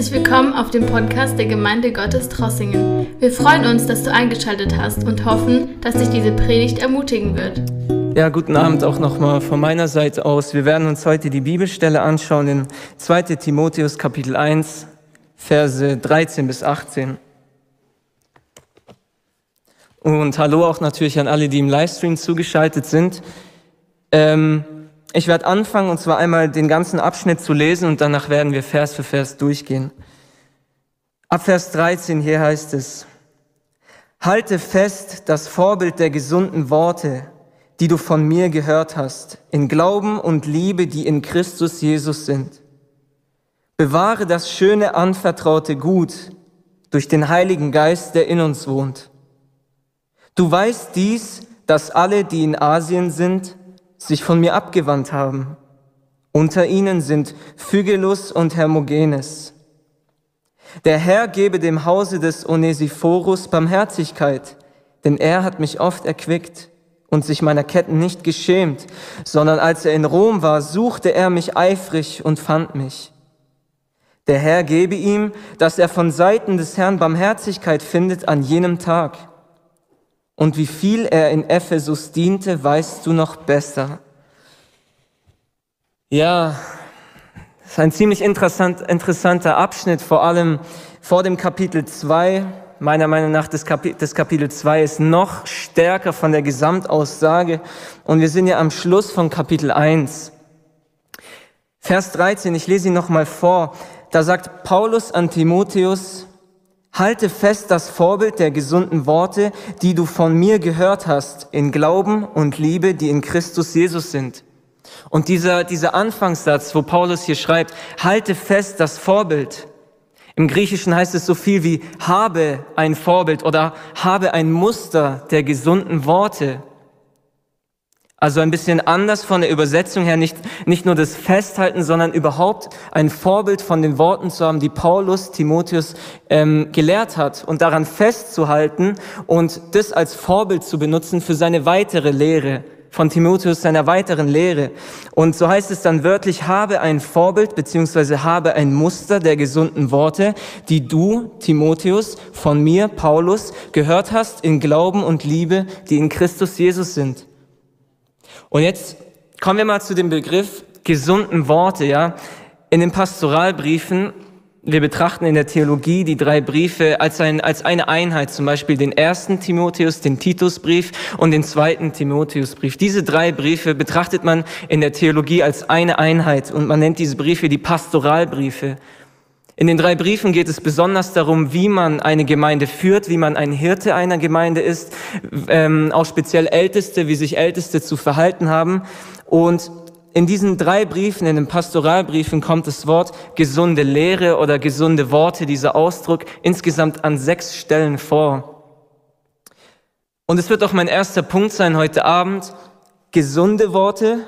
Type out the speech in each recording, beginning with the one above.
Herzlich willkommen auf dem Podcast der Gemeinde Gottes Trossingen. Wir freuen uns, dass du eingeschaltet hast und hoffen, dass dich diese Predigt ermutigen wird. Ja, guten Abend auch nochmal von meiner Seite aus. Wir werden uns heute die Bibelstelle anschauen in 2 Timotheus Kapitel 1, Verse 13 bis 18. Und hallo auch natürlich an alle, die im Livestream zugeschaltet sind. Ähm, ich werde anfangen, und zwar einmal den ganzen Abschnitt zu lesen und danach werden wir Vers für Vers durchgehen. Ab Vers 13 hier heißt es, Halte fest das Vorbild der gesunden Worte, die du von mir gehört hast, in Glauben und Liebe, die in Christus Jesus sind. Bewahre das schöne anvertraute Gut durch den Heiligen Geist, der in uns wohnt. Du weißt dies, dass alle, die in Asien sind, sich von mir abgewandt haben. Unter ihnen sind Phygelus und Hermogenes. Der Herr gebe dem Hause des Onesiphorus Barmherzigkeit, denn er hat mich oft erquickt und sich meiner Ketten nicht geschämt, sondern als er in Rom war, suchte er mich eifrig und fand mich. Der Herr gebe ihm, dass er von Seiten des Herrn Barmherzigkeit findet an jenem Tag und wie viel er in Ephesus diente, weißt du noch besser. Ja, das ist ein ziemlich interessant, interessanter Abschnitt, vor allem vor dem Kapitel 2. Meiner Meinung nach, das, Kapitel, das Kapitel 2 ist noch stärker von der Gesamtaussage. Und wir sind ja am Schluss von Kapitel 1. Vers 13, ich lese ihn nochmal vor. Da sagt Paulus an Timotheus, Halte fest das Vorbild der gesunden Worte, die du von mir gehört hast, in Glauben und Liebe, die in Christus Jesus sind. Und dieser, dieser Anfangssatz, wo Paulus hier schreibt, halte fest das Vorbild. Im Griechischen heißt es so viel wie habe ein Vorbild oder habe ein Muster der gesunden Worte. Also ein bisschen anders von der Übersetzung her, nicht, nicht nur das Festhalten, sondern überhaupt ein Vorbild von den Worten zu haben, die Paulus Timotheus ähm, gelehrt hat und daran festzuhalten und das als Vorbild zu benutzen für seine weitere Lehre, von Timotheus seiner weiteren Lehre. Und so heißt es dann wörtlich, habe ein Vorbild beziehungsweise habe ein Muster der gesunden Worte, die du, Timotheus, von mir, Paulus, gehört hast in Glauben und Liebe, die in Christus Jesus sind. Und jetzt kommen wir mal zu dem Begriff gesunden Worte, ja. In den Pastoralbriefen, wir betrachten in der Theologie die drei Briefe als, ein, als eine Einheit, zum Beispiel den ersten Timotheus, den Titusbrief und den zweiten Timotheusbrief. Diese drei Briefe betrachtet man in der Theologie als eine Einheit und man nennt diese Briefe die Pastoralbriefe. In den drei Briefen geht es besonders darum, wie man eine Gemeinde führt, wie man ein Hirte einer Gemeinde ist, ähm, auch speziell Älteste, wie sich Älteste zu verhalten haben. Und in diesen drei Briefen, in den Pastoralbriefen, kommt das Wort gesunde Lehre oder gesunde Worte, dieser Ausdruck, insgesamt an sechs Stellen vor. Und es wird auch mein erster Punkt sein heute Abend, gesunde Worte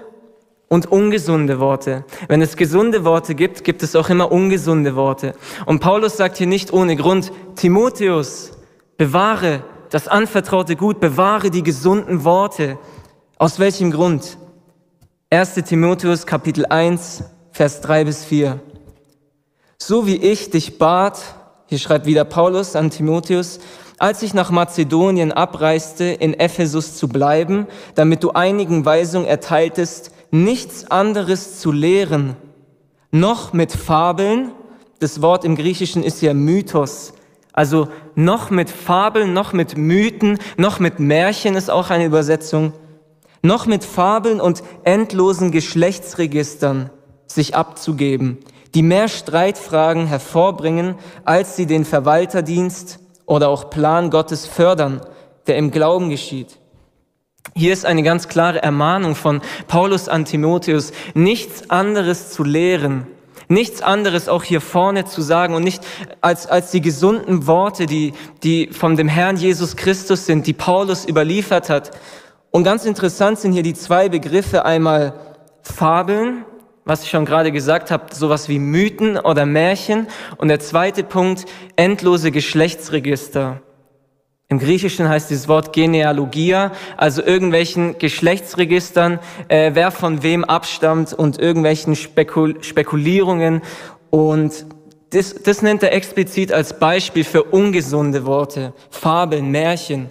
und ungesunde Worte. Wenn es gesunde Worte gibt, gibt es auch immer ungesunde Worte. Und Paulus sagt hier nicht ohne Grund, Timotheus, bewahre das anvertraute Gut, bewahre die gesunden Worte. Aus welchem Grund? 1 Timotheus Kapitel 1, Vers 3 bis 4. So wie ich dich bat, hier schreibt wieder Paulus an Timotheus, als ich nach Mazedonien abreiste, in Ephesus zu bleiben, damit du einigen Weisung erteiltest, nichts anderes zu lehren, noch mit Fabeln, das Wort im Griechischen ist ja Mythos, also noch mit Fabeln, noch mit Mythen, noch mit Märchen ist auch eine Übersetzung, noch mit Fabeln und endlosen Geschlechtsregistern sich abzugeben, die mehr Streitfragen hervorbringen, als sie den Verwalterdienst oder auch Plan Gottes fördern, der im Glauben geschieht. Hier ist eine ganz klare Ermahnung von Paulus an Timotheus, nichts anderes zu lehren, nichts anderes auch hier vorne zu sagen und nicht als, als die gesunden Worte, die, die von dem Herrn Jesus Christus sind, die Paulus überliefert hat. Und ganz interessant sind hier die zwei Begriffe, einmal Fabeln, was ich schon gerade gesagt habe, sowas wie Mythen oder Märchen und der zweite Punkt, endlose Geschlechtsregister. Im Griechischen heißt dieses Wort Genealogia, also irgendwelchen Geschlechtsregistern, äh, wer von wem abstammt und irgendwelchen Spekul Spekulierungen. Und Das, das nennt er explizit als Beispiel für ungesunde Worte, Fabeln, Märchen.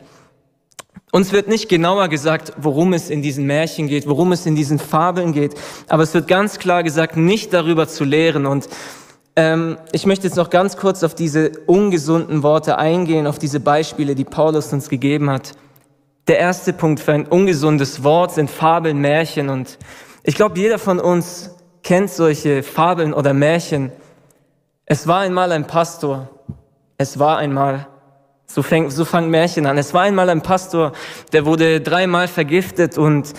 Uns wird nicht genauer gesagt, worum es in diesen Märchen geht, worum es in diesen Fabeln geht, aber es wird ganz klar gesagt, nicht darüber zu lehren. Und ähm, ich möchte jetzt noch ganz kurz auf diese ungesunden Worte eingehen, auf diese Beispiele, die Paulus uns gegeben hat. Der erste Punkt für ein ungesundes Wort sind Fabeln, Märchen. Und ich glaube, jeder von uns kennt solche Fabeln oder Märchen. Es war einmal ein Pastor. Es war einmal so, fängt, so fangen Märchen an. Es war einmal ein Pastor, der wurde dreimal vergiftet und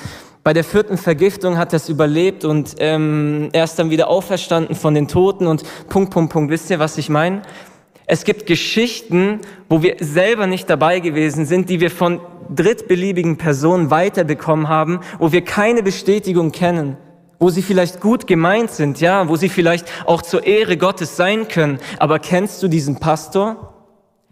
bei der vierten Vergiftung hat er es überlebt und ähm, er ist dann wieder auferstanden von den Toten und Punkt, Punkt, Punkt. Wisst ihr, was ich meine? Es gibt Geschichten, wo wir selber nicht dabei gewesen sind, die wir von drittbeliebigen Personen weiterbekommen haben, wo wir keine Bestätigung kennen, wo sie vielleicht gut gemeint sind, ja, wo sie vielleicht auch zur Ehre Gottes sein können. Aber kennst du diesen Pastor?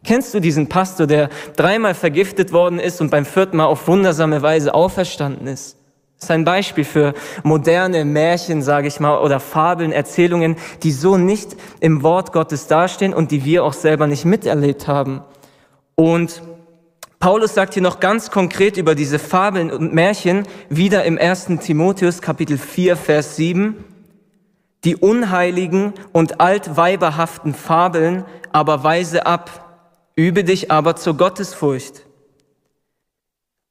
Kennst du diesen Pastor, der dreimal vergiftet worden ist und beim vierten Mal auf wundersame Weise auferstanden ist? Das ist ein Beispiel für moderne Märchen, sage ich mal, oder Fabeln, Erzählungen, die so nicht im Wort Gottes dastehen und die wir auch selber nicht miterlebt haben. Und Paulus sagt hier noch ganz konkret über diese Fabeln und Märchen wieder im 1. Timotheus Kapitel 4, Vers 7. Die unheiligen und altweiberhaften Fabeln aber weise ab Übe dich aber zur Gottesfurcht.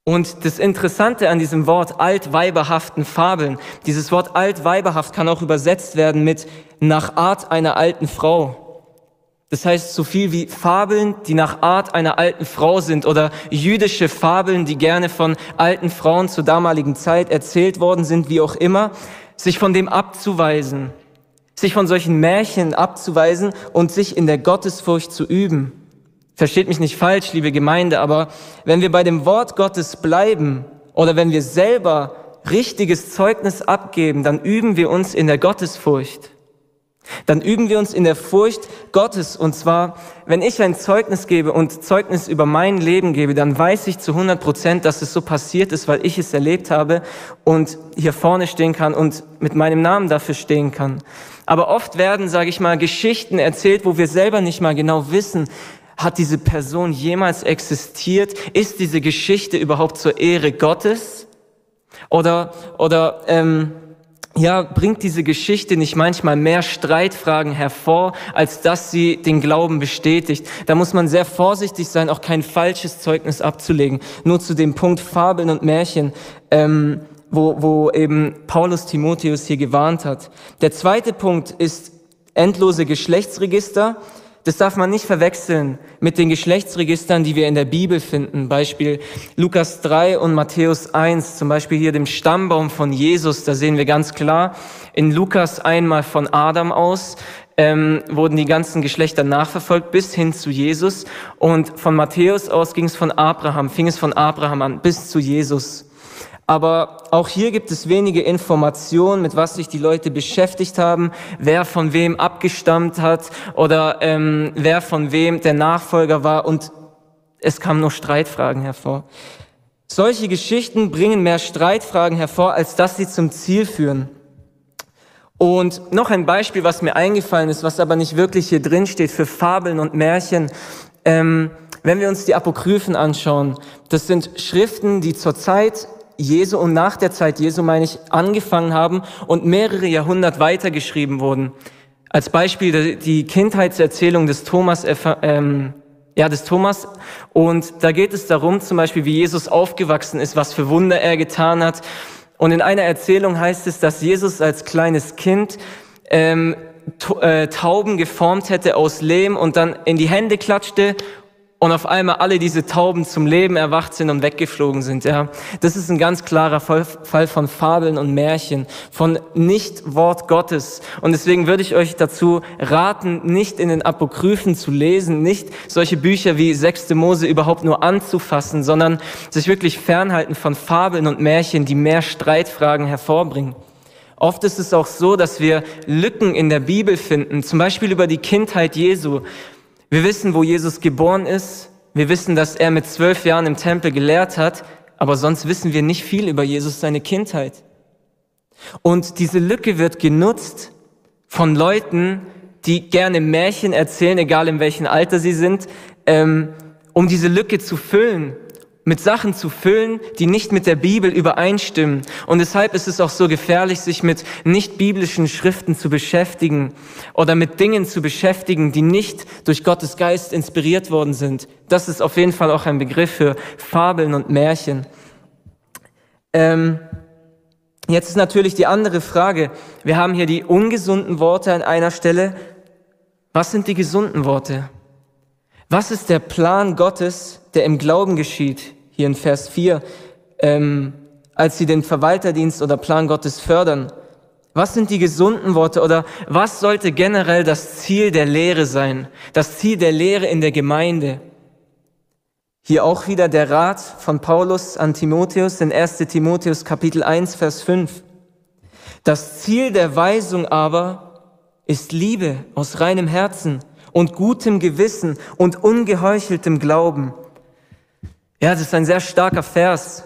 Und das Interessante an diesem Wort altweiberhaften Fabeln, dieses Wort altweiberhaft kann auch übersetzt werden mit nach Art einer alten Frau. Das heißt so viel wie Fabeln, die nach Art einer alten Frau sind oder jüdische Fabeln, die gerne von alten Frauen zur damaligen Zeit erzählt worden sind, wie auch immer, sich von dem abzuweisen, sich von solchen Märchen abzuweisen und sich in der Gottesfurcht zu üben. Versteht mich nicht falsch, liebe Gemeinde, aber wenn wir bei dem Wort Gottes bleiben oder wenn wir selber richtiges Zeugnis abgeben, dann üben wir uns in der Gottesfurcht. Dann üben wir uns in der Furcht Gottes. Und zwar, wenn ich ein Zeugnis gebe und Zeugnis über mein Leben gebe, dann weiß ich zu 100 Prozent, dass es so passiert ist, weil ich es erlebt habe und hier vorne stehen kann und mit meinem Namen dafür stehen kann. Aber oft werden, sage ich mal, Geschichten erzählt, wo wir selber nicht mal genau wissen, hat diese Person jemals existiert? Ist diese Geschichte überhaupt zur Ehre Gottes? Oder, oder ähm, ja, bringt diese Geschichte nicht manchmal mehr Streitfragen hervor, als dass sie den Glauben bestätigt? Da muss man sehr vorsichtig sein, auch kein falsches Zeugnis abzulegen. Nur zu dem Punkt Fabeln und Märchen. Ähm, wo, wo eben Paulus Timotheus hier gewarnt hat. Der zweite Punkt ist endlose Geschlechtsregister. Das darf man nicht verwechseln mit den Geschlechtsregistern, die wir in der Bibel finden. Beispiel Lukas 3 und Matthäus 1, zum Beispiel hier dem Stammbaum von Jesus. Da sehen wir ganz klar in Lukas einmal von Adam aus, ähm, wurden die ganzen Geschlechter nachverfolgt bis hin zu Jesus. Und von Matthäus aus ging es von Abraham, fing es von Abraham an bis zu Jesus. Aber auch hier gibt es wenige Informationen, mit was sich die Leute beschäftigt haben, wer von wem abgestammt hat oder ähm, wer von wem der Nachfolger war und es kamen nur Streitfragen hervor. Solche Geschichten bringen mehr Streitfragen hervor, als dass sie zum Ziel führen. Und noch ein Beispiel, was mir eingefallen ist, was aber nicht wirklich hier drin steht für Fabeln und Märchen. Ähm, wenn wir uns die Apokryphen anschauen, das sind Schriften, die zur Zeit Jesu und nach der Zeit Jesu, meine ich, angefangen haben und mehrere Jahrhundert weitergeschrieben wurden. Als Beispiel die Kindheitserzählung des Thomas, ähm, ja, des Thomas. Und da geht es darum, zum Beispiel, wie Jesus aufgewachsen ist, was für Wunder er getan hat. Und in einer Erzählung heißt es, dass Jesus als kleines Kind ähm, äh, Tauben geformt hätte aus Lehm und dann in die Hände klatschte und auf einmal alle diese Tauben zum Leben erwacht sind und weggeflogen sind. Ja, das ist ein ganz klarer Fall von Fabeln und Märchen, von nicht Wort Gottes. Und deswegen würde ich euch dazu raten, nicht in den Apokryphen zu lesen, nicht solche Bücher wie Sechste Mose überhaupt nur anzufassen, sondern sich wirklich fernhalten von Fabeln und Märchen, die mehr Streitfragen hervorbringen. Oft ist es auch so, dass wir Lücken in der Bibel finden, zum Beispiel über die Kindheit Jesu. Wir wissen, wo Jesus geboren ist. Wir wissen, dass er mit zwölf Jahren im Tempel gelehrt hat. Aber sonst wissen wir nicht viel über Jesus, seine Kindheit. Und diese Lücke wird genutzt von Leuten, die gerne Märchen erzählen, egal in welchem Alter sie sind, ähm, um diese Lücke zu füllen, mit Sachen zu füllen, die nicht mit der Bibel übereinstimmen. Und deshalb ist es auch so gefährlich, sich mit nicht biblischen Schriften zu beschäftigen oder mit Dingen zu beschäftigen, die nicht durch Gottes Geist inspiriert worden sind. Das ist auf jeden Fall auch ein Begriff für Fabeln und Märchen. Ähm, jetzt ist natürlich die andere Frage. Wir haben hier die ungesunden Worte an einer Stelle. Was sind die gesunden Worte? Was ist der Plan Gottes, der im Glauben geschieht? Hier in Vers 4, ähm, als sie den Verwalterdienst oder Plan Gottes fördern. Was sind die gesunden Worte oder was sollte generell das Ziel der Lehre sein? Das Ziel der Lehre in der Gemeinde? Hier auch wieder der Rat von Paulus an Timotheus in 1 Timotheus Kapitel 1, Vers 5. Das Ziel der Weisung aber ist Liebe aus reinem Herzen und gutem Gewissen und ungeheucheltem Glauben. Ja, das ist ein sehr starker Vers.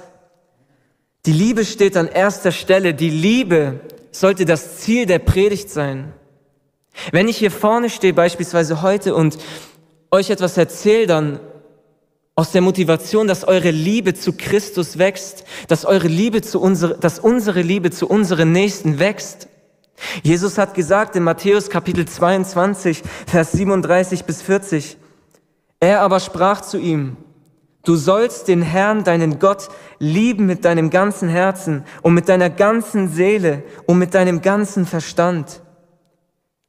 Die Liebe steht an erster Stelle. Die Liebe sollte das Ziel der Predigt sein. Wenn ich hier vorne stehe, beispielsweise heute, und euch etwas erzähle, dann aus der Motivation, dass eure Liebe zu Christus wächst, dass eure Liebe zu unsere, dass unsere Liebe zu unseren Nächsten wächst. Jesus hat gesagt in Matthäus Kapitel 22, Vers 37 bis 40, er aber sprach zu ihm, du sollst den Herrn, deinen Gott, lieben mit deinem ganzen Herzen und mit deiner ganzen Seele und mit deinem ganzen Verstand.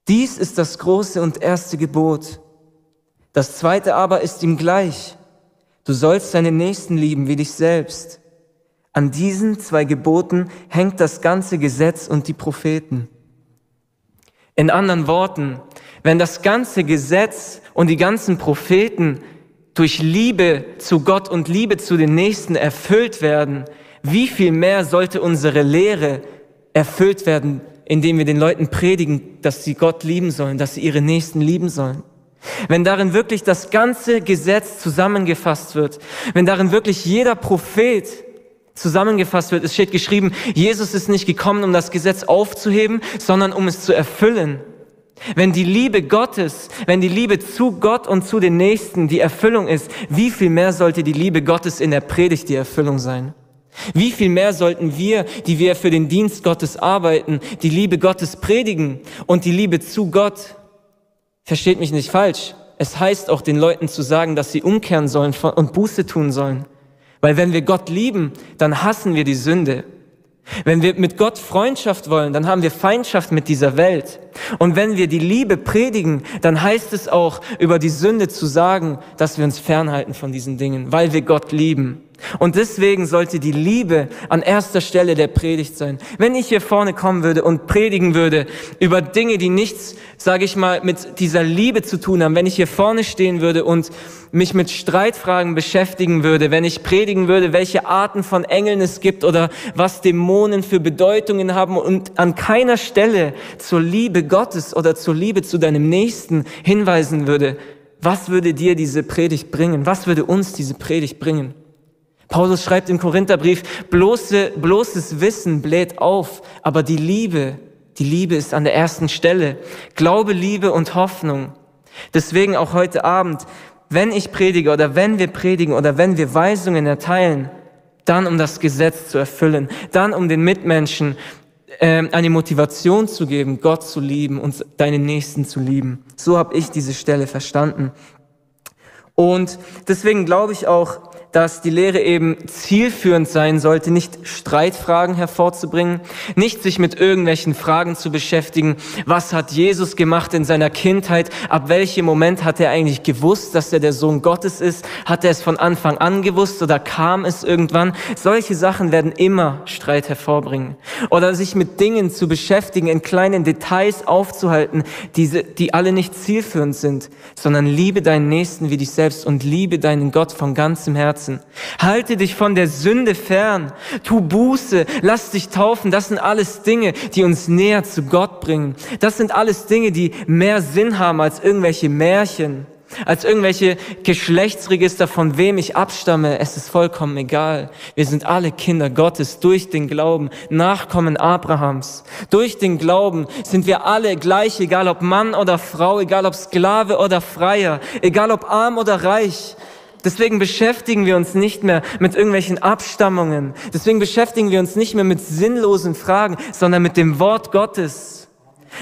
Dies ist das große und erste Gebot. Das zweite aber ist ihm gleich. Du sollst deinen Nächsten lieben wie dich selbst. An diesen zwei Geboten hängt das ganze Gesetz und die Propheten. In anderen Worten, wenn das ganze Gesetz und die ganzen Propheten durch Liebe zu Gott und Liebe zu den Nächsten erfüllt werden, wie viel mehr sollte unsere Lehre erfüllt werden, indem wir den Leuten predigen, dass sie Gott lieben sollen, dass sie ihre Nächsten lieben sollen. Wenn darin wirklich das ganze Gesetz zusammengefasst wird, wenn darin wirklich jeder Prophet zusammengefasst wird. Es steht geschrieben, Jesus ist nicht gekommen, um das Gesetz aufzuheben, sondern um es zu erfüllen. Wenn die Liebe Gottes, wenn die Liebe zu Gott und zu den Nächsten die Erfüllung ist, wie viel mehr sollte die Liebe Gottes in der Predigt die Erfüllung sein? Wie viel mehr sollten wir, die wir für den Dienst Gottes arbeiten, die Liebe Gottes predigen und die Liebe zu Gott? Versteht mich nicht falsch. Es heißt auch den Leuten zu sagen, dass sie umkehren sollen und Buße tun sollen. Weil wenn wir Gott lieben, dann hassen wir die Sünde. Wenn wir mit Gott Freundschaft wollen, dann haben wir Feindschaft mit dieser Welt. Und wenn wir die Liebe predigen, dann heißt es auch über die Sünde zu sagen, dass wir uns fernhalten von diesen Dingen, weil wir Gott lieben. Und deswegen sollte die Liebe an erster Stelle der Predigt sein. Wenn ich hier vorne kommen würde und predigen würde über Dinge, die nichts, sage ich mal, mit dieser Liebe zu tun haben, wenn ich hier vorne stehen würde und mich mit Streitfragen beschäftigen würde, wenn ich predigen würde, welche Arten von Engeln es gibt oder was Dämonen für Bedeutungen haben und an keiner Stelle zur Liebe Gottes oder zur Liebe zu deinem Nächsten hinweisen würde, was würde dir diese Predigt bringen? Was würde uns diese Predigt bringen? Paulus schreibt im Korintherbrief, bloße, bloßes Wissen bläht auf, aber die Liebe, die Liebe ist an der ersten Stelle. Glaube, Liebe und Hoffnung. Deswegen auch heute Abend, wenn ich predige oder wenn wir predigen oder wenn wir Weisungen erteilen, dann um das Gesetz zu erfüllen, dann um den Mitmenschen äh, eine Motivation zu geben, Gott zu lieben und deinen Nächsten zu lieben. So habe ich diese Stelle verstanden. Und deswegen glaube ich auch, dass die Lehre eben zielführend sein sollte, nicht Streitfragen hervorzubringen, nicht sich mit irgendwelchen Fragen zu beschäftigen. Was hat Jesus gemacht in seiner Kindheit? Ab welchem Moment hat er eigentlich gewusst, dass er der Sohn Gottes ist? Hat er es von Anfang an gewusst oder kam es irgendwann? Solche Sachen werden immer Streit hervorbringen. Oder sich mit Dingen zu beschäftigen, in kleinen Details aufzuhalten, diese, die alle nicht zielführend sind, sondern liebe deinen Nächsten wie dich selbst und liebe deinen Gott von ganzem Herzen Herzen. Halte dich von der Sünde fern. Tu Buße. Lass dich taufen. Das sind alles Dinge, die uns näher zu Gott bringen. Das sind alles Dinge, die mehr Sinn haben als irgendwelche Märchen. als irgendwelche Geschlechtsregister, von wem ich abstamme. Es ist vollkommen egal. Wir sind alle Kinder Gottes durch den Glauben, Nachkommen Abrahams. Durch den Glauben sind wir alle gleich, egal ob Mann oder Frau, egal ob Sklave oder Freier, egal ob arm oder reich. Deswegen beschäftigen wir uns nicht mehr mit irgendwelchen Abstammungen. Deswegen beschäftigen wir uns nicht mehr mit sinnlosen Fragen, sondern mit dem Wort Gottes.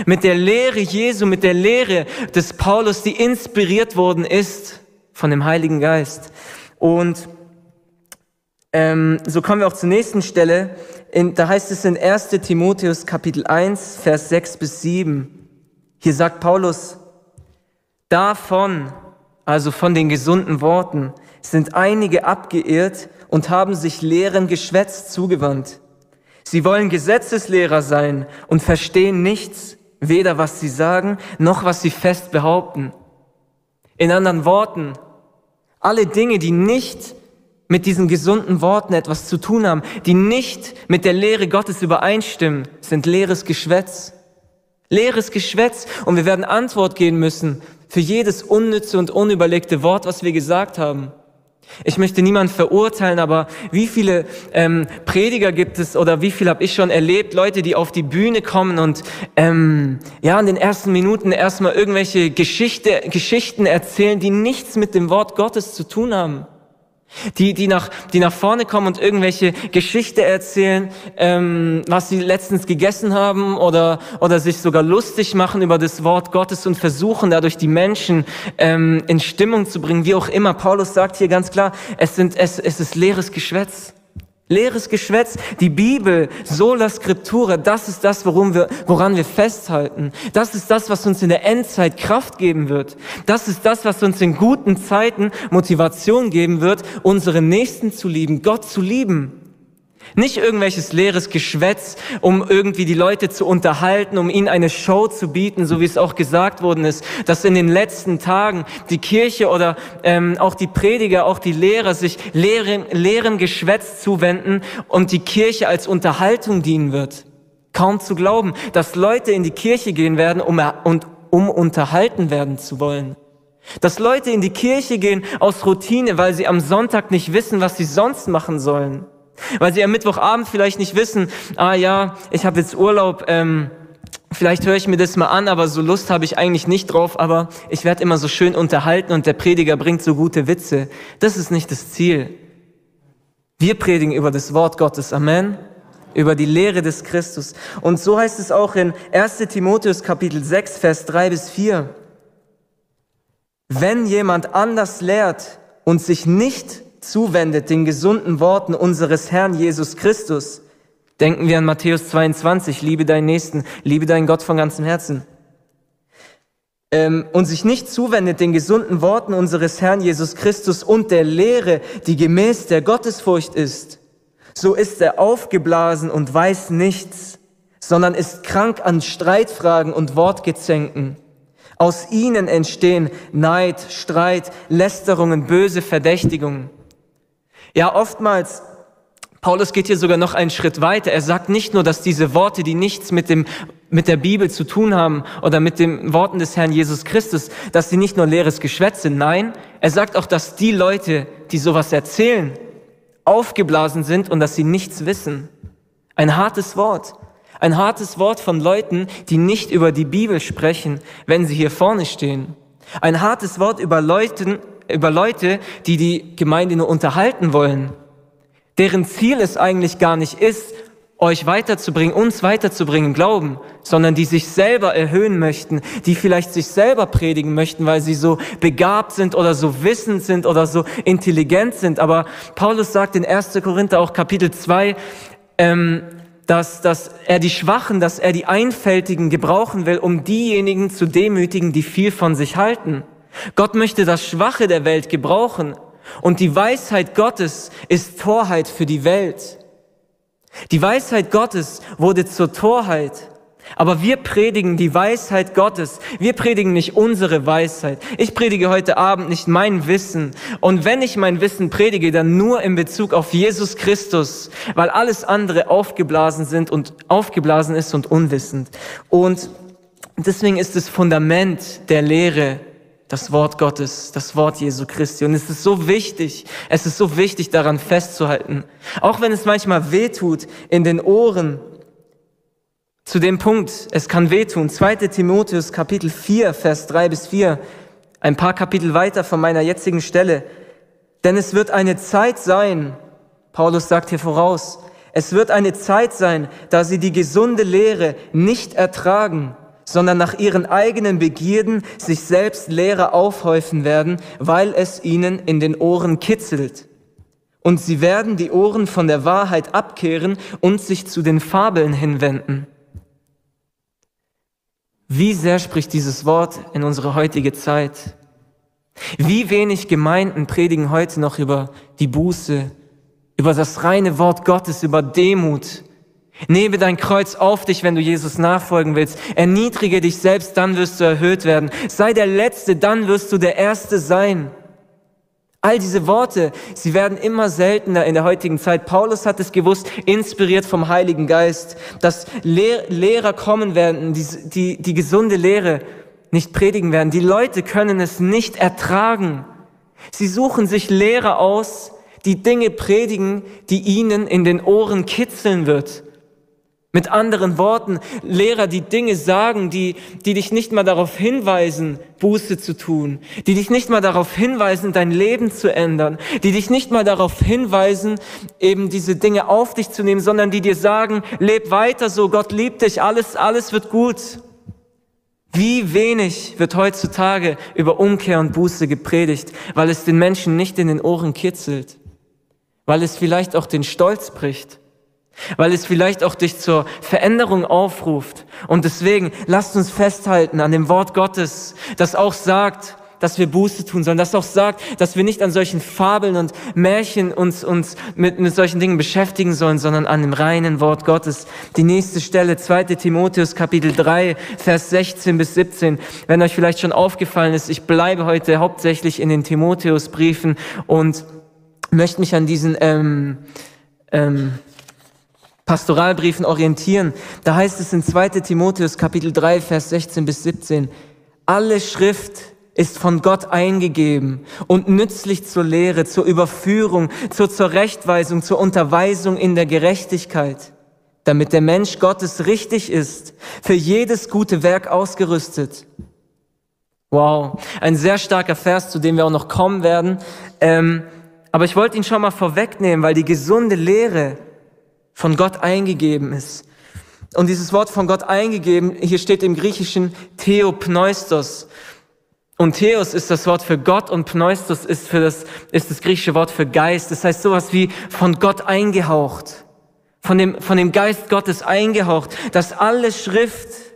Mit der Lehre Jesu, mit der Lehre des Paulus, die inspiriert worden ist von dem Heiligen Geist. Und ähm, so kommen wir auch zur nächsten Stelle. In, da heißt es in 1 Timotheus Kapitel 1, Vers 6 bis 7. Hier sagt Paulus, davon also von den gesunden Worten, sind einige abgeirrt und haben sich leeren Geschwätz zugewandt. Sie wollen Gesetzeslehrer sein und verstehen nichts, weder was sie sagen, noch was sie fest behaupten. In anderen Worten, alle Dinge, die nicht mit diesen gesunden Worten etwas zu tun haben, die nicht mit der Lehre Gottes übereinstimmen, sind leeres Geschwätz. Leeres Geschwätz und wir werden Antwort geben müssen für jedes unnütze und unüberlegte Wort, was wir gesagt haben. Ich möchte niemand verurteilen, aber wie viele ähm, Prediger gibt es oder wie viel habe ich schon erlebt, Leute, die auf die Bühne kommen und ähm, ja in den ersten Minuten erstmal irgendwelche Geschichte, Geschichten erzählen, die nichts mit dem Wort Gottes zu tun haben. Die, die, nach, die nach vorne kommen und irgendwelche Geschichte erzählen, ähm, was sie letztens gegessen haben oder, oder sich sogar lustig machen über das Wort Gottes und versuchen dadurch die Menschen ähm, in Stimmung zu bringen, wie auch immer. Paulus sagt hier ganz klar, es, sind, es, es ist leeres Geschwätz. Leeres Geschwätz, die Bibel, sola scriptura, das ist das, worum wir, woran wir festhalten. Das ist das, was uns in der Endzeit Kraft geben wird. Das ist das, was uns in guten Zeiten Motivation geben wird, unsere Nächsten zu lieben, Gott zu lieben. Nicht irgendwelches leeres Geschwätz, um irgendwie die Leute zu unterhalten, um ihnen eine Show zu bieten, so wie es auch gesagt worden ist, dass in den letzten Tagen die Kirche oder ähm, auch die Prediger, auch die Lehrer sich leeren, leeren Geschwätz zuwenden und die Kirche als Unterhaltung dienen wird. Kaum zu glauben, dass Leute in die Kirche gehen werden, um, und, um unterhalten werden zu wollen. Dass Leute in die Kirche gehen aus Routine, weil sie am Sonntag nicht wissen, was sie sonst machen sollen. Weil sie am Mittwochabend vielleicht nicht wissen, ah ja, ich habe jetzt Urlaub, ähm, vielleicht höre ich mir das mal an, aber so Lust habe ich eigentlich nicht drauf, aber ich werde immer so schön unterhalten und der Prediger bringt so gute Witze. Das ist nicht das Ziel. Wir predigen über das Wort Gottes. Amen über die Lehre des Christus. Und so heißt es auch in 1 Timotheus Kapitel 6, Vers 3 bis 4. Wenn jemand anders lehrt und sich nicht zuwendet den gesunden Worten unseres Herrn Jesus Christus, denken wir an Matthäus 22, liebe deinen Nächsten, liebe deinen Gott von ganzem Herzen, ähm, und sich nicht zuwendet den gesunden Worten unseres Herrn Jesus Christus und der Lehre, die gemäß der Gottesfurcht ist, so ist er aufgeblasen und weiß nichts, sondern ist krank an Streitfragen und Wortgezänken. Aus ihnen entstehen Neid, Streit, Lästerungen, böse Verdächtigungen. Ja, oftmals, Paulus geht hier sogar noch einen Schritt weiter. Er sagt nicht nur, dass diese Worte, die nichts mit dem, mit der Bibel zu tun haben oder mit den Worten des Herrn Jesus Christus, dass sie nicht nur leeres Geschwätz sind. Nein, er sagt auch, dass die Leute, die sowas erzählen, aufgeblasen sind und dass sie nichts wissen. Ein hartes Wort. Ein hartes Wort von Leuten, die nicht über die Bibel sprechen, wenn sie hier vorne stehen. Ein hartes Wort über Leuten, über Leute, die die Gemeinde nur unterhalten wollen, deren Ziel es eigentlich gar nicht ist, euch weiterzubringen, uns weiterzubringen, Glauben, sondern die sich selber erhöhen möchten, die vielleicht sich selber predigen möchten, weil sie so begabt sind oder so wissend sind oder so intelligent sind. Aber Paulus sagt in 1. Korinther auch Kapitel 2, ähm, dass, dass er die Schwachen, dass er die Einfältigen gebrauchen will, um diejenigen zu demütigen, die viel von sich halten. Gott möchte das Schwache der Welt gebrauchen. Und die Weisheit Gottes ist Torheit für die Welt. Die Weisheit Gottes wurde zur Torheit. Aber wir predigen die Weisheit Gottes. Wir predigen nicht unsere Weisheit. Ich predige heute Abend nicht mein Wissen. Und wenn ich mein Wissen predige, dann nur in Bezug auf Jesus Christus, weil alles andere aufgeblasen sind und aufgeblasen ist und unwissend. Und deswegen ist das Fundament der Lehre das Wort Gottes, das Wort Jesu Christi. Und es ist so wichtig, es ist so wichtig, daran festzuhalten. Auch wenn es manchmal wehtut in den Ohren, zu dem Punkt, es kann wehtun. 2. Timotheus Kapitel 4, Vers 3 bis 4, ein paar Kapitel weiter von meiner jetzigen Stelle. Denn es wird eine Zeit sein, Paulus sagt hier voraus, es wird eine Zeit sein, da sie die gesunde Lehre nicht ertragen, sondern nach ihren eigenen Begierden sich selbst Lehre aufhäufen werden, weil es ihnen in den Ohren kitzelt. Und sie werden die Ohren von der Wahrheit abkehren und sich zu den Fabeln hinwenden. Wie sehr spricht dieses Wort in unsere heutige Zeit? Wie wenig Gemeinden predigen heute noch über die Buße, über das reine Wort Gottes, über Demut. Nehme dein Kreuz auf dich, wenn du Jesus nachfolgen willst. Erniedrige dich selbst, dann wirst du erhöht werden. Sei der Letzte, dann wirst du der Erste sein. All diese Worte, sie werden immer seltener in der heutigen Zeit. Paulus hat es gewusst, inspiriert vom Heiligen Geist, dass Lehr Lehrer kommen werden, die, die, die gesunde Lehre nicht predigen werden. Die Leute können es nicht ertragen. Sie suchen sich Lehrer aus, die Dinge predigen, die ihnen in den Ohren kitzeln wird. Mit anderen Worten, Lehrer, die Dinge sagen, die, die dich nicht mal darauf hinweisen, Buße zu tun, die dich nicht mal darauf hinweisen, dein Leben zu ändern, die dich nicht mal darauf hinweisen, eben diese Dinge auf dich zu nehmen, sondern die dir sagen, leb weiter so, Gott liebt dich, alles, alles wird gut. Wie wenig wird heutzutage über Umkehr und Buße gepredigt, weil es den Menschen nicht in den Ohren kitzelt, weil es vielleicht auch den Stolz bricht, weil es vielleicht auch dich zur Veränderung aufruft. Und deswegen lasst uns festhalten an dem Wort Gottes, das auch sagt, dass wir Buße tun, sondern das auch sagt, dass wir nicht an solchen Fabeln und Märchen uns, uns mit, mit solchen Dingen beschäftigen sollen, sondern an dem reinen Wort Gottes. Die nächste Stelle, 2 Timotheus Kapitel 3, Vers 16 bis 17. Wenn euch vielleicht schon aufgefallen ist, ich bleibe heute hauptsächlich in den Timotheusbriefen und möchte mich an diesen ähm, ähm, Pastoralbriefen orientieren. Da heißt es in 2 Timotheus Kapitel 3, Vers 16 bis 17, alle Schrift ist von Gott eingegeben und nützlich zur Lehre, zur Überführung, zur Zurechtweisung, zur Unterweisung in der Gerechtigkeit, damit der Mensch Gottes richtig ist, für jedes gute Werk ausgerüstet. Wow, ein sehr starker Vers, zu dem wir auch noch kommen werden. Ähm, aber ich wollte ihn schon mal vorwegnehmen, weil die gesunde Lehre von Gott eingegeben ist. Und dieses Wort von Gott eingegeben, hier steht im Griechischen Theopneustos. Und Theos ist das Wort für Gott und Pneustos ist, für das, ist das griechische Wort für Geist. Das heißt sowas wie von Gott eingehaucht. Von dem, von dem Geist Gottes eingehaucht. Dass alle Schrift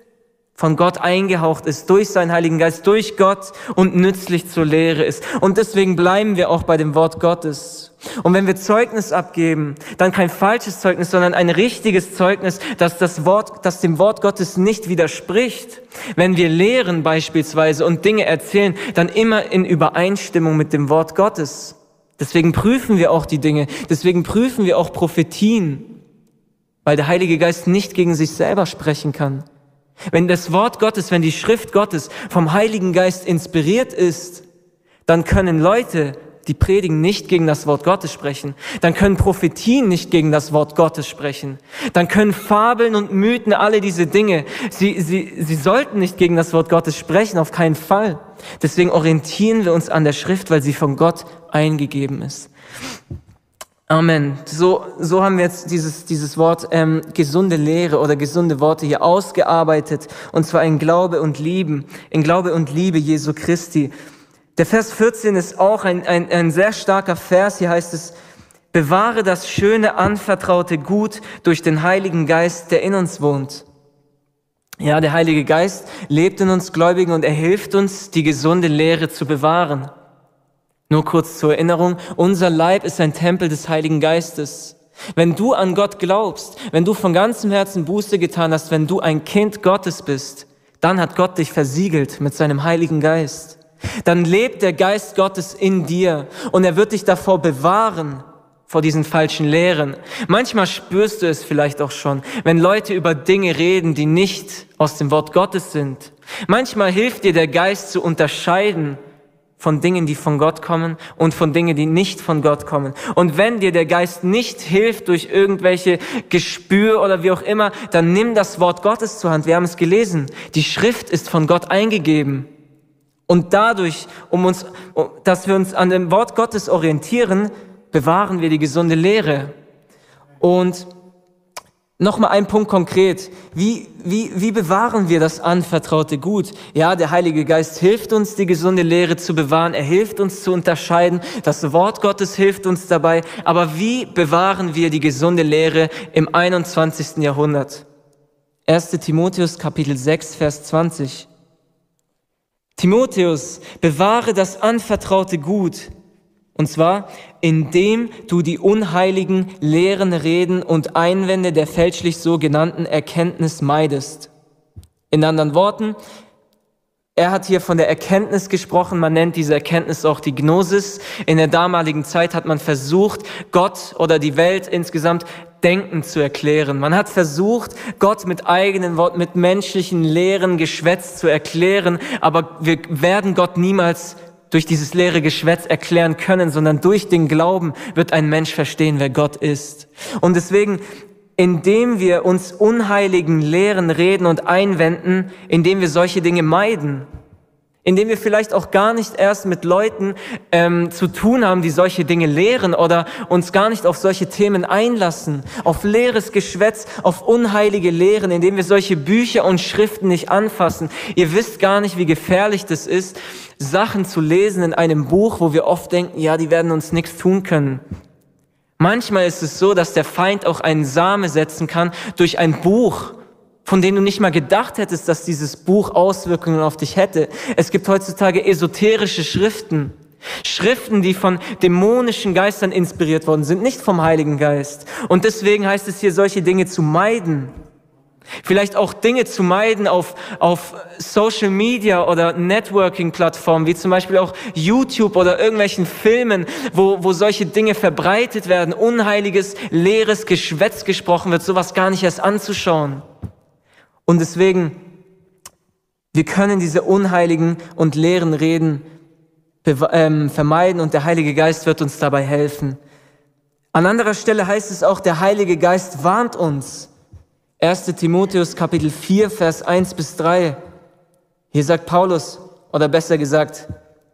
von Gott eingehaucht ist, durch seinen Heiligen Geist, durch Gott und nützlich zur Lehre ist. Und deswegen bleiben wir auch bei dem Wort Gottes. Und wenn wir Zeugnis abgeben, dann kein falsches Zeugnis, sondern ein richtiges Zeugnis, das das Wort, das dem Wort Gottes nicht widerspricht. Wenn wir lehren beispielsweise und Dinge erzählen, dann immer in Übereinstimmung mit dem Wort Gottes. Deswegen prüfen wir auch die Dinge. Deswegen prüfen wir auch Prophetien, weil der Heilige Geist nicht gegen sich selber sprechen kann. Wenn das Wort Gottes, wenn die Schrift Gottes vom Heiligen Geist inspiriert ist, dann können Leute, die predigen, nicht gegen das Wort Gottes sprechen. Dann können Prophetien nicht gegen das Wort Gottes sprechen. Dann können Fabeln und Mythen, alle diese Dinge, sie, sie, sie sollten nicht gegen das Wort Gottes sprechen, auf keinen Fall. Deswegen orientieren wir uns an der Schrift, weil sie von Gott eingegeben ist. Amen. So, so haben wir jetzt dieses, dieses Wort ähm, gesunde Lehre oder gesunde Worte hier ausgearbeitet. Und zwar in Glaube und Lieben, in Glaube und Liebe Jesu Christi. Der Vers 14 ist auch ein, ein, ein sehr starker Vers. Hier heißt es, bewahre das schöne, anvertraute Gut durch den Heiligen Geist, der in uns wohnt. Ja, der Heilige Geist lebt in uns Gläubigen und er hilft uns, die gesunde Lehre zu bewahren. Nur kurz zur Erinnerung, unser Leib ist ein Tempel des Heiligen Geistes. Wenn du an Gott glaubst, wenn du von ganzem Herzen Buße getan hast, wenn du ein Kind Gottes bist, dann hat Gott dich versiegelt mit seinem Heiligen Geist. Dann lebt der Geist Gottes in dir und er wird dich davor bewahren, vor diesen falschen Lehren. Manchmal spürst du es vielleicht auch schon, wenn Leute über Dinge reden, die nicht aus dem Wort Gottes sind. Manchmal hilft dir der Geist zu unterscheiden, von Dingen, die von Gott kommen und von Dingen, die nicht von Gott kommen. Und wenn dir der Geist nicht hilft durch irgendwelche Gespür oder wie auch immer, dann nimm das Wort Gottes zur Hand. Wir haben es gelesen. Die Schrift ist von Gott eingegeben. Und dadurch, um uns, dass wir uns an dem Wort Gottes orientieren, bewahren wir die gesunde Lehre. Und Nochmal ein Punkt konkret. Wie, wie, wie bewahren wir das anvertraute Gut? Ja, der Heilige Geist hilft uns, die gesunde Lehre zu bewahren. Er hilft uns zu unterscheiden. Das Wort Gottes hilft uns dabei. Aber wie bewahren wir die gesunde Lehre im 21. Jahrhundert? 1. Timotheus Kapitel 6, Vers 20. Timotheus, bewahre das anvertraute Gut und zwar, indem du die unheiligen leeren Reden und Einwände der fälschlich sogenannten Erkenntnis meidest. In anderen Worten, er hat hier von der Erkenntnis gesprochen, man nennt diese Erkenntnis auch die Gnosis. In der damaligen Zeit hat man versucht, Gott oder die Welt insgesamt Denken zu erklären. Man hat versucht, Gott mit eigenen Worten, mit menschlichen leeren Geschwätz zu erklären, aber wir werden Gott niemals durch dieses leere Geschwätz erklären können, sondern durch den Glauben wird ein Mensch verstehen, wer Gott ist. Und deswegen, indem wir uns unheiligen Lehren reden und einwenden, indem wir solche Dinge meiden, indem wir vielleicht auch gar nicht erst mit Leuten ähm, zu tun haben, die solche Dinge lehren oder uns gar nicht auf solche Themen einlassen, auf leeres Geschwätz, auf unheilige Lehren, indem wir solche Bücher und Schriften nicht anfassen. Ihr wisst gar nicht, wie gefährlich das ist, Sachen zu lesen in einem Buch, wo wir oft denken, ja, die werden uns nichts tun können. Manchmal ist es so, dass der Feind auch einen Same setzen kann durch ein Buch, von denen du nicht mal gedacht hättest, dass dieses Buch Auswirkungen auf dich hätte. Es gibt heutzutage esoterische Schriften. Schriften, die von dämonischen Geistern inspiriert worden sind, nicht vom Heiligen Geist. Und deswegen heißt es hier, solche Dinge zu meiden. Vielleicht auch Dinge zu meiden auf, auf Social Media oder Networking-Plattformen, wie zum Beispiel auch YouTube oder irgendwelchen Filmen, wo, wo solche Dinge verbreitet werden, unheiliges, leeres Geschwätz gesprochen wird, sowas gar nicht erst anzuschauen. Und deswegen, wir können diese unheiligen und leeren Reden ähm, vermeiden und der Heilige Geist wird uns dabei helfen. An anderer Stelle heißt es auch, der Heilige Geist warnt uns. 1. Timotheus Kapitel 4, Vers 1 bis 3. Hier sagt Paulus, oder besser gesagt,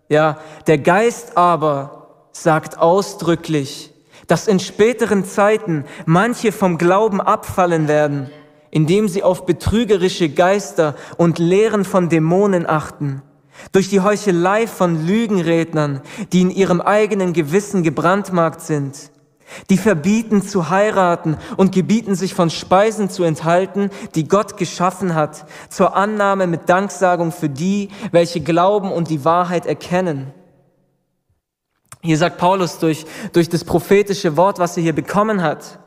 ja, der Geist aber sagt ausdrücklich, dass in späteren Zeiten manche vom Glauben abfallen werden, indem sie auf betrügerische Geister und Lehren von Dämonen achten, durch die Heuchelei von Lügenrednern, die in ihrem eigenen Gewissen gebrandmarkt sind die verbieten zu heiraten und gebieten sich von Speisen zu enthalten, die Gott geschaffen hat, zur Annahme mit Danksagung für die, welche glauben und die Wahrheit erkennen. Hier sagt Paulus durch, durch das prophetische Wort, was er hier bekommen hat,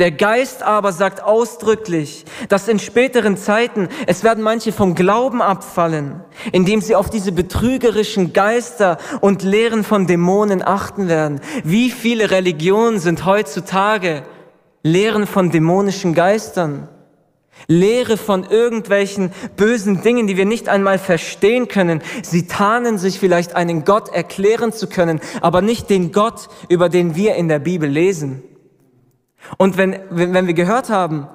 der Geist aber sagt ausdrücklich, dass in späteren Zeiten es werden manche vom Glauben abfallen, indem sie auf diese betrügerischen Geister und Lehren von Dämonen achten werden. Wie viele Religionen sind heutzutage Lehren von dämonischen Geistern? Lehre von irgendwelchen bösen Dingen, die wir nicht einmal verstehen können. Sie tarnen sich vielleicht einen Gott erklären zu können, aber nicht den Gott, über den wir in der Bibel lesen. Und wenn, wenn wir gehört haben,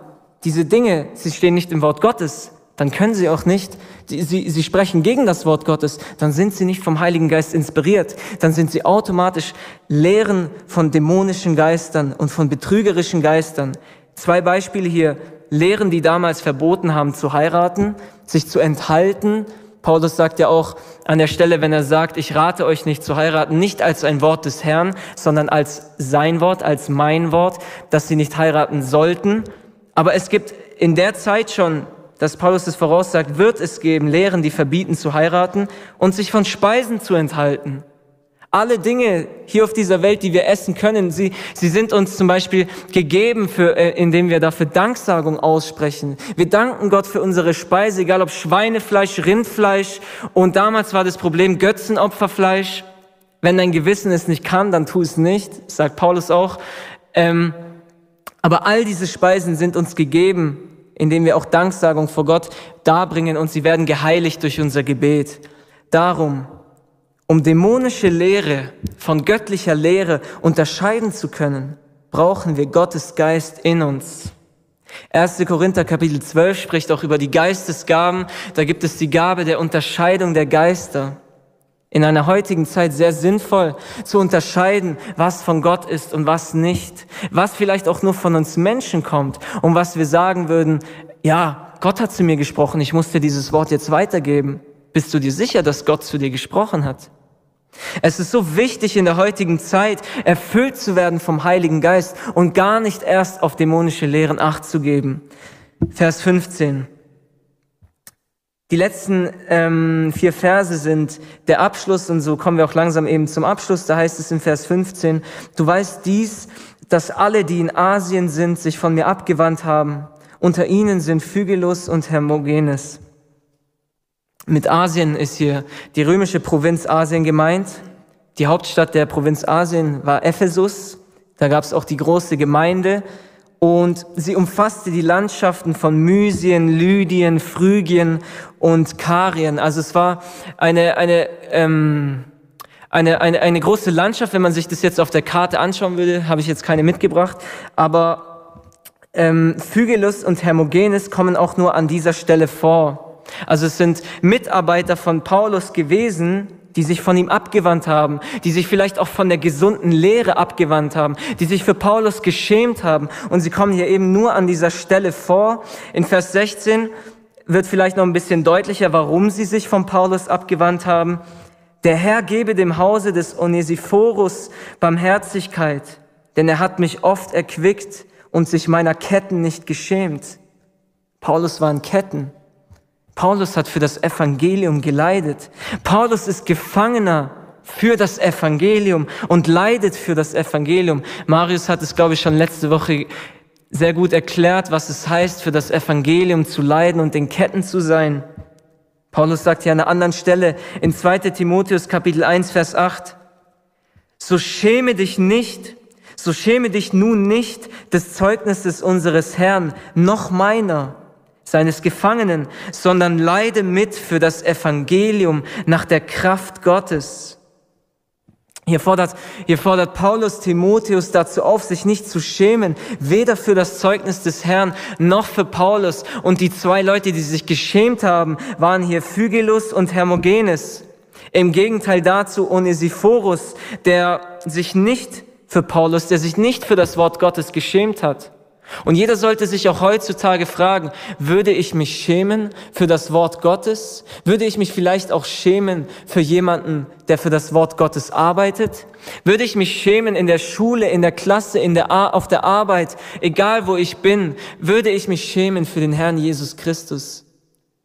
diese Dinge, sie stehen nicht im Wort Gottes, dann können sie auch nicht, sie, sie sprechen gegen das Wort Gottes, dann sind sie nicht vom Heiligen Geist inspiriert, dann sind sie automatisch Lehren von dämonischen Geistern und von betrügerischen Geistern. Zwei Beispiele hier, Lehren, die damals verboten haben zu heiraten, sich zu enthalten Paulus sagt ja auch an der Stelle, wenn er sagt, ich rate euch nicht zu heiraten, nicht als ein Wort des Herrn, sondern als sein Wort, als mein Wort, dass sie nicht heiraten sollten. Aber es gibt in der Zeit schon, dass Paulus es voraussagt, wird es geben Lehren, die verbieten zu heiraten und sich von Speisen zu enthalten. Alle Dinge hier auf dieser Welt, die wir essen können, sie, sie sind uns zum Beispiel gegeben, für, äh, indem wir dafür Danksagung aussprechen. Wir danken Gott für unsere Speise, egal ob Schweinefleisch, Rindfleisch. Und damals war das Problem Götzenopferfleisch. Wenn dein Gewissen es nicht kann, dann tu es nicht, sagt Paulus auch. Ähm, aber all diese Speisen sind uns gegeben, indem wir auch Danksagung vor Gott darbringen und sie werden geheiligt durch unser Gebet. Darum Um dämonische Lehre von göttlicher Lehre unterscheiden zu können, brauchen wir Gottes Geist in uns. 1. Korinther Kapitel 12 spricht auch über die Geistesgaben. Da gibt es die Gabe der Unterscheidung der Geister. In einer heutigen Zeit sehr sinnvoll zu unterscheiden, was von Gott ist und was nicht. Was vielleicht auch nur von uns Menschen kommt und was wir sagen würden, ja, Gott hat zu mir gesprochen, ich muss dir dieses Wort jetzt weitergeben. Bist du dir sicher, dass Gott zu dir gesprochen hat? Es ist so wichtig in der heutigen Zeit, erfüllt zu werden vom Heiligen Geist und gar nicht erst auf dämonische Lehren acht zu geben. Vers 15. Die letzten ähm, vier Verse sind der Abschluss und so kommen wir auch langsam eben zum Abschluss. Da heißt es in Vers 15, du weißt dies, dass alle, die in Asien sind, sich von mir abgewandt haben. Unter ihnen sind Phygelus und Hermogenes. Mit Asien ist hier die römische Provinz Asien gemeint. Die Hauptstadt der Provinz Asien war Ephesus. Da gab es auch die große Gemeinde. Und sie umfasste die Landschaften von Mysien, Lydien, Phrygien und Karien. Also es war eine, eine, ähm, eine, eine, eine große Landschaft. Wenn man sich das jetzt auf der Karte anschauen würde, habe ich jetzt keine mitgebracht. Aber ähm, Phygelus und Hermogenes kommen auch nur an dieser Stelle vor. Also es sind Mitarbeiter von Paulus gewesen, die sich von ihm abgewandt haben, die sich vielleicht auch von der gesunden Lehre abgewandt haben, die sich für Paulus geschämt haben. Und sie kommen hier eben nur an dieser Stelle vor. In Vers 16 wird vielleicht noch ein bisschen deutlicher, warum sie sich von Paulus abgewandt haben. Der Herr gebe dem Hause des Onesiphorus Barmherzigkeit, denn er hat mich oft erquickt und sich meiner Ketten nicht geschämt. Paulus war in Ketten. Paulus hat für das Evangelium geleidet. Paulus ist Gefangener für das Evangelium und leidet für das Evangelium. Marius hat es, glaube ich, schon letzte Woche sehr gut erklärt, was es heißt, für das Evangelium zu leiden und in Ketten zu sein. Paulus sagt hier an einer anderen Stelle in 2 Timotheus Kapitel 1, Vers 8, so schäme dich nicht, so schäme dich nun nicht des Zeugnisses unseres Herrn, noch meiner, seines Gefangenen, sondern leide mit für das Evangelium nach der Kraft Gottes. Hier fordert, hier fordert Paulus Timotheus dazu auf, sich nicht zu schämen, weder für das Zeugnis des Herrn noch für Paulus. Und die zwei Leute, die sich geschämt haben, waren hier Phygelus und Hermogenes. Im Gegenteil dazu Onesiphorus, der sich nicht für Paulus, der sich nicht für das Wort Gottes geschämt hat. Und jeder sollte sich auch heutzutage fragen, würde ich mich schämen für das Wort Gottes? Würde ich mich vielleicht auch schämen für jemanden, der für das Wort Gottes arbeitet? Würde ich mich schämen in der Schule, in der Klasse, in der auf der Arbeit, egal wo ich bin? Würde ich mich schämen für den Herrn Jesus Christus?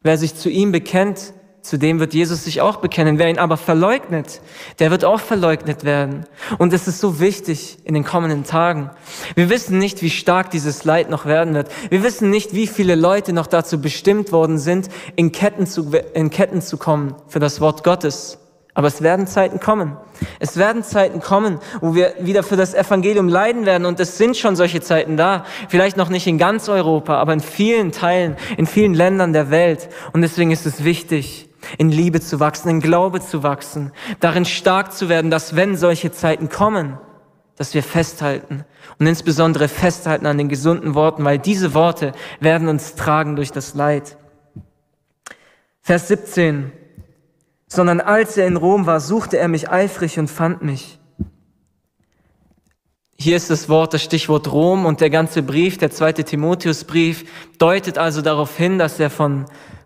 Wer sich zu ihm bekennt, zu dem wird Jesus sich auch bekennen. Wer ihn aber verleugnet, der wird auch verleugnet werden. Und es ist so wichtig in den kommenden Tagen. Wir wissen nicht, wie stark dieses Leid noch werden wird. Wir wissen nicht, wie viele Leute noch dazu bestimmt worden sind, in Ketten zu, in Ketten zu kommen für das Wort Gottes. Aber es werden Zeiten kommen. Es werden Zeiten kommen, wo wir wieder für das Evangelium leiden werden. Und es sind schon solche Zeiten da. Vielleicht noch nicht in ganz Europa, aber in vielen Teilen, in vielen Ländern der Welt. Und deswegen ist es wichtig, in Liebe zu wachsen, in Glaube zu wachsen, darin stark zu werden, dass wenn solche Zeiten kommen, dass wir festhalten und insbesondere festhalten an den gesunden Worten, weil diese Worte werden uns tragen durch das Leid. Vers 17. Sondern als er in Rom war, suchte er mich eifrig und fand mich. Hier ist das Wort, das Stichwort Rom und der ganze Brief, der zweite Timotheusbrief, deutet also darauf hin, dass er von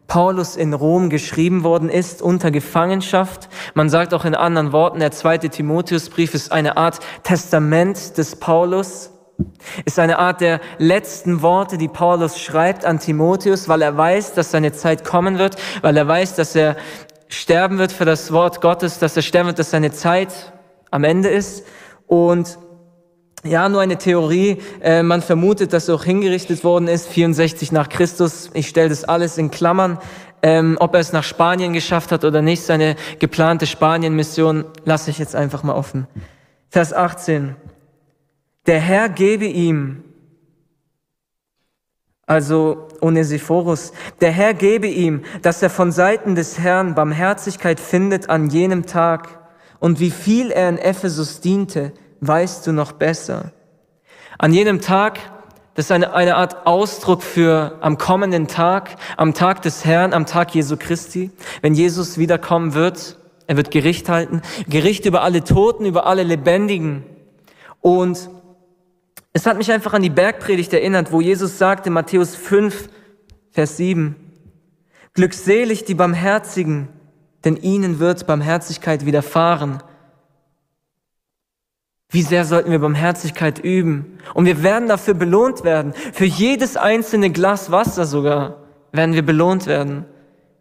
Paulus in Rom geschrieben worden ist unter Gefangenschaft. Man sagt auch in anderen Worten, der zweite Timotheusbrief ist eine Art Testament des Paulus, ist eine Art der letzten Worte, die Paulus schreibt an Timotheus, weil er weiß, dass seine Zeit kommen wird, weil er weiß, dass er sterben wird für das Wort Gottes, dass er sterben wird, dass seine Zeit am Ende ist. Und ja, nur eine Theorie. Äh, man vermutet, dass er auch hingerichtet worden ist, 64 nach Christus. Ich stelle das alles in Klammern. Ähm, ob er es nach Spanien geschafft hat oder nicht, seine geplante Spanien-Mission, lasse ich jetzt einfach mal offen. Vers 18. Der Herr gebe ihm, also Onesiphorus, der Herr gebe ihm, dass er von Seiten des Herrn Barmherzigkeit findet an jenem Tag und wie viel er in Ephesus diente, weißt du noch besser. An jenem Tag, das ist eine, eine Art Ausdruck für am kommenden Tag, am Tag des Herrn, am Tag Jesu Christi, wenn Jesus wiederkommen wird, er wird Gericht halten, Gericht über alle Toten, über alle Lebendigen. Und es hat mich einfach an die Bergpredigt erinnert, wo Jesus sagte, Matthäus 5, Vers 7, Glückselig die Barmherzigen, denn ihnen wird Barmherzigkeit widerfahren. Wie sehr sollten wir Barmherzigkeit üben? Und wir werden dafür belohnt werden. Für jedes einzelne Glas Wasser sogar werden wir belohnt werden.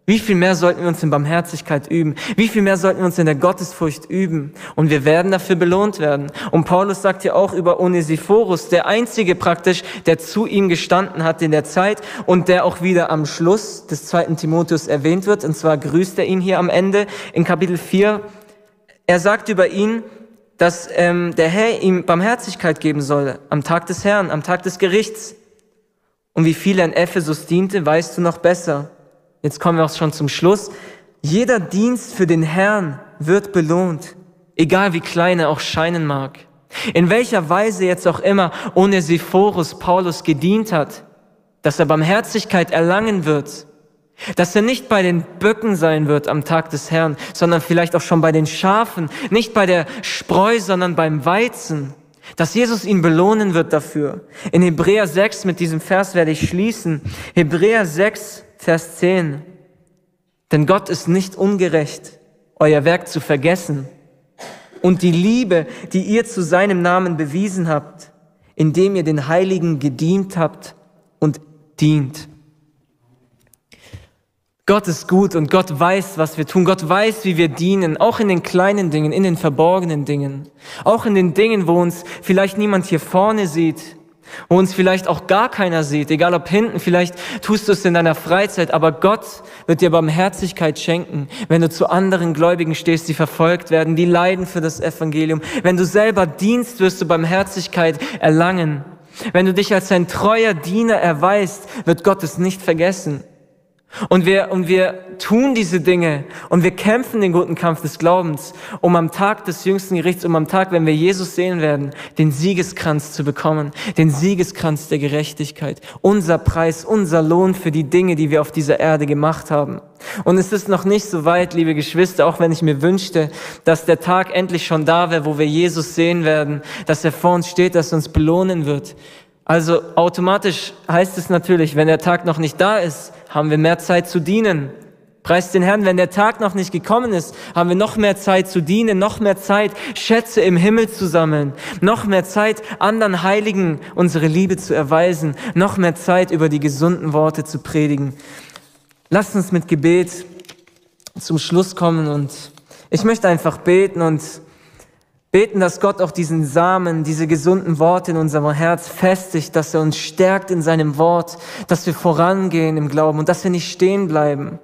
Wie viel mehr sollten wir uns in Barmherzigkeit üben? Wie viel mehr sollten wir uns in der Gottesfurcht üben? Und wir werden dafür belohnt werden. Und Paulus sagt ja auch über Onesiphorus, der einzige praktisch, der zu ihm gestanden hat in der Zeit und der auch wieder am Schluss des zweiten Timotheus erwähnt wird. Und zwar grüßt er ihn hier am Ende in Kapitel 4. Er sagt über ihn, dass ähm, der Herr ihm Barmherzigkeit geben soll am Tag des Herrn, am Tag des Gerichts. Und wie viel er in Ephesus diente, weißt du noch besser. Jetzt kommen wir auch schon zum Schluss. Jeder Dienst für den Herrn wird belohnt, egal wie klein er auch scheinen mag. In welcher Weise jetzt auch immer Onesiphorus Paulus gedient hat, dass er Barmherzigkeit erlangen wird, dass er nicht bei den Böcken sein wird am Tag des Herrn, sondern vielleicht auch schon bei den Schafen, nicht bei der Spreu, sondern beim Weizen, dass Jesus ihn belohnen wird dafür. In Hebräer 6, mit diesem Vers werde ich schließen, Hebräer 6, Vers 10. Denn Gott ist nicht ungerecht, euer Werk zu vergessen und die Liebe, die ihr zu seinem Namen bewiesen habt, indem ihr den Heiligen gedient habt und dient. Gott ist gut und Gott weiß, was wir tun. Gott weiß, wie wir dienen, auch in den kleinen Dingen, in den verborgenen Dingen, auch in den Dingen, wo uns vielleicht niemand hier vorne sieht, wo uns vielleicht auch gar keiner sieht, egal ob hinten, vielleicht tust du es in deiner Freizeit, aber Gott wird dir Barmherzigkeit schenken, wenn du zu anderen Gläubigen stehst, die verfolgt werden, die leiden für das Evangelium. Wenn du selber dienst, wirst du Barmherzigkeit erlangen. Wenn du dich als ein treuer Diener erweist, wird Gott es nicht vergessen. Und wir, und wir tun diese Dinge und wir kämpfen den guten Kampf des Glaubens, um am Tag des jüngsten Gerichts, um am Tag, wenn wir Jesus sehen werden, den Siegeskranz zu bekommen, den Siegeskranz der Gerechtigkeit, unser Preis, unser Lohn für die Dinge, die wir auf dieser Erde gemacht haben. Und es ist noch nicht so weit, liebe Geschwister, auch wenn ich mir wünschte, dass der Tag endlich schon da wäre, wo wir Jesus sehen werden, dass er vor uns steht, dass er uns belohnen wird. Also automatisch heißt es natürlich, wenn der Tag noch nicht da ist, haben wir mehr Zeit zu dienen. Preist den Herrn, wenn der Tag noch nicht gekommen ist, haben wir noch mehr Zeit zu dienen, noch mehr Zeit, Schätze im Himmel zu sammeln, noch mehr Zeit, anderen Heiligen unsere Liebe zu erweisen, noch mehr Zeit, über die gesunden Worte zu predigen. Lasst uns mit Gebet zum Schluss kommen und ich möchte einfach beten und Beten, dass Gott auch diesen Samen, diese gesunden Worte in unserem Herz festigt, dass er uns stärkt in seinem Wort, dass wir vorangehen im Glauben und dass wir nicht stehen bleiben.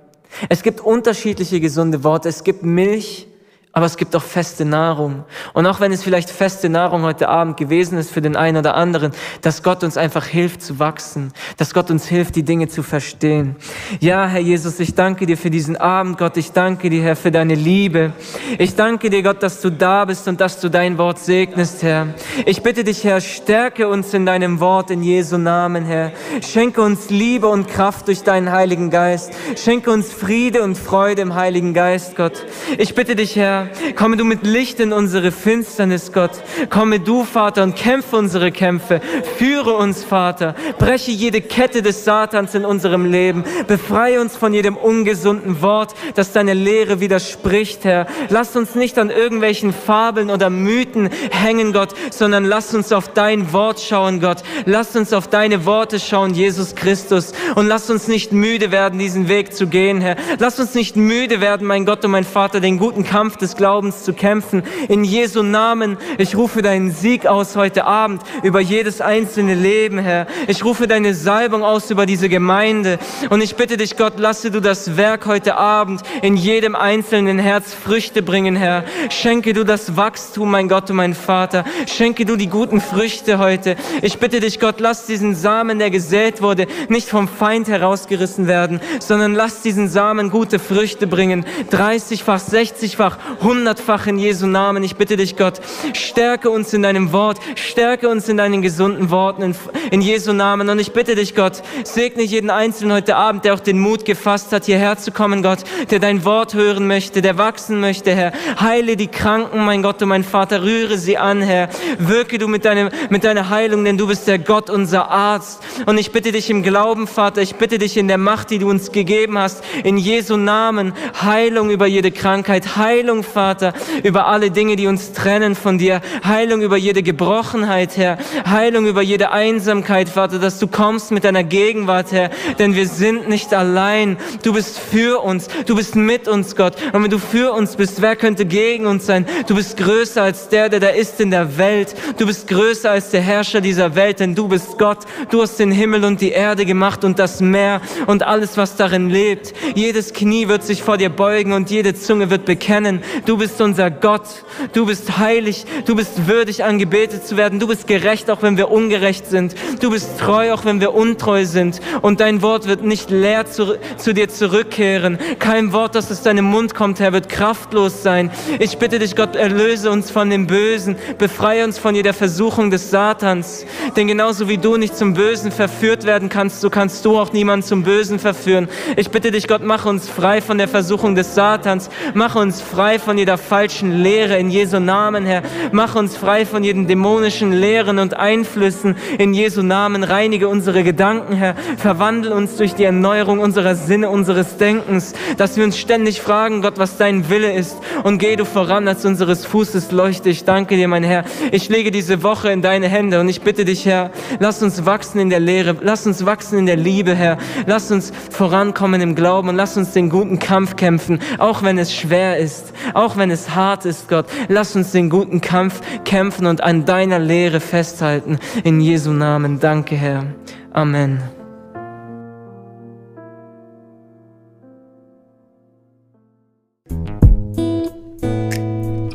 Es gibt unterschiedliche gesunde Worte. Es gibt Milch, aber es gibt auch feste Nahrung. Und auch wenn es vielleicht feste Nahrung heute Abend gewesen ist für den einen oder anderen, dass Gott uns einfach hilft zu wachsen, dass Gott uns hilft, die Dinge zu verstehen. Ja, Herr Jesus, ich danke dir für diesen Abend, Gott. Ich danke dir, Herr, für deine Liebe. Ich danke dir, Gott, dass du da bist und dass du dein Wort segnest, Herr. Ich bitte dich, Herr, stärke uns in deinem Wort in Jesu Namen, Herr. Schenke uns Liebe und Kraft durch deinen Heiligen Geist. Schenke uns Friede und Freude im Heiligen Geist, Gott. Ich bitte dich, Herr, Komme du mit Licht in unsere Finsternis, Gott. Komme du, Vater, und kämpfe unsere Kämpfe. Führe uns, Vater. Breche jede Kette des Satans in unserem Leben. Befreie uns von jedem ungesunden Wort, das deine Lehre widerspricht, Herr. Lass uns nicht an irgendwelchen Fabeln oder Mythen hängen, Gott, sondern lass uns auf dein Wort schauen, Gott. Lass uns auf deine Worte schauen, Jesus Christus. Und lass uns nicht müde werden, diesen Weg zu gehen, Herr. Lass uns nicht müde werden, mein Gott und mein Vater, den guten Kampf des Glaubens zu kämpfen. In Jesu Namen, ich rufe deinen Sieg aus heute Abend über jedes einzelne Leben, Herr. Ich rufe deine Salbung aus über diese Gemeinde. Und ich bitte dich, Gott, lasse du das Werk heute Abend in jedem einzelnen Herz Früchte bringen, Herr. Schenke du das Wachstum, mein Gott und mein Vater. Schenke du die guten Früchte heute. Ich bitte dich, Gott, lass diesen Samen, der gesät wurde, nicht vom Feind herausgerissen werden, sondern lass diesen Samen gute Früchte bringen. 30-fach, 60-fach, hundertfach in Jesu Namen. Ich bitte dich, Gott, stärke uns in deinem Wort, stärke uns in deinen gesunden Worten in, in Jesu Namen. Und ich bitte dich, Gott, segne jeden Einzelnen heute Abend, der auch den Mut gefasst hat, hierher zu kommen, Gott, der dein Wort hören möchte, der wachsen möchte, Herr. Heile die Kranken, mein Gott und mein Vater, rühre sie an, Herr. Wirke du mit, deinem, mit deiner Heilung, denn du bist der Gott, unser Arzt. Und ich bitte dich im Glauben, Vater, ich bitte dich in der Macht, die du uns gegeben hast, in Jesu Namen, Heilung über jede Krankheit, Heilung, Vater, über alle Dinge, die uns trennen von dir, Heilung über jede Gebrochenheit, Herr, Heilung über jede Einsamkeit, Vater, dass du kommst mit deiner Gegenwart, Herr, denn wir sind nicht allein. Du bist für uns, du bist mit uns, Gott. Und wenn du für uns bist, wer könnte gegen uns sein? Du bist größer als der, der da ist in der Welt. Du bist größer als der Herrscher dieser Welt, denn du bist Gott. Du hast den Himmel und die Erde gemacht und das Meer und alles, was darin lebt. Jedes Knie wird sich vor dir beugen und jede Zunge wird bekennen. Du bist unser Gott. Du bist heilig. Du bist würdig angebetet zu werden. Du bist gerecht, auch wenn wir ungerecht sind. Du bist treu, auch wenn wir untreu sind. Und dein Wort wird nicht leer zu, zu dir zurückkehren. Kein Wort, das aus deinem Mund kommt, Herr, wird kraftlos sein. Ich bitte dich, Gott, erlöse uns von dem Bösen. Befreie uns von jeder Versuchung des Satans. Denn genauso wie du nicht zum Bösen verführt werden kannst, so kannst du auch niemanden zum Bösen verführen. Ich bitte dich, Gott, mach uns frei von der Versuchung des Satans. Mach uns frei von jeder falschen Lehre in Jesu Namen, Herr. Mach uns frei von jeden dämonischen Lehren und Einflüssen in Jesu Namen. Reinige unsere Gedanken, Herr. Verwandle uns durch die Erneuerung unserer Sinne, unseres Denkens, dass wir uns ständig fragen, Gott, was dein Wille ist. Und geh du voran als unseres Fußes Leuchte. Ich danke dir, mein Herr. Ich lege diese Woche in deine Hände und ich bitte dich, Herr, lass uns wachsen in der Lehre. Lass uns wachsen in der Liebe, Herr. Lass uns vorankommen im Glauben und lass uns den guten Kampf kämpfen, auch wenn es schwer ist, auch wenn es hart ist, Gott. Lass uns den guten Kampf kämpfen und an deiner Lehre festhalten. In Jesu Namen. Danke, Herr. Amen.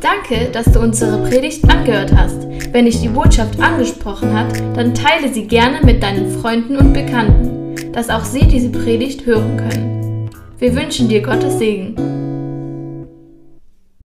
Danke, dass du unsere Predigt angehört hast. Wenn dich die Botschaft angesprochen hat, dann teile sie gerne mit deinen Freunden und Bekannten, dass auch sie diese Predigt hören können. Wir wünschen dir Gottes Segen.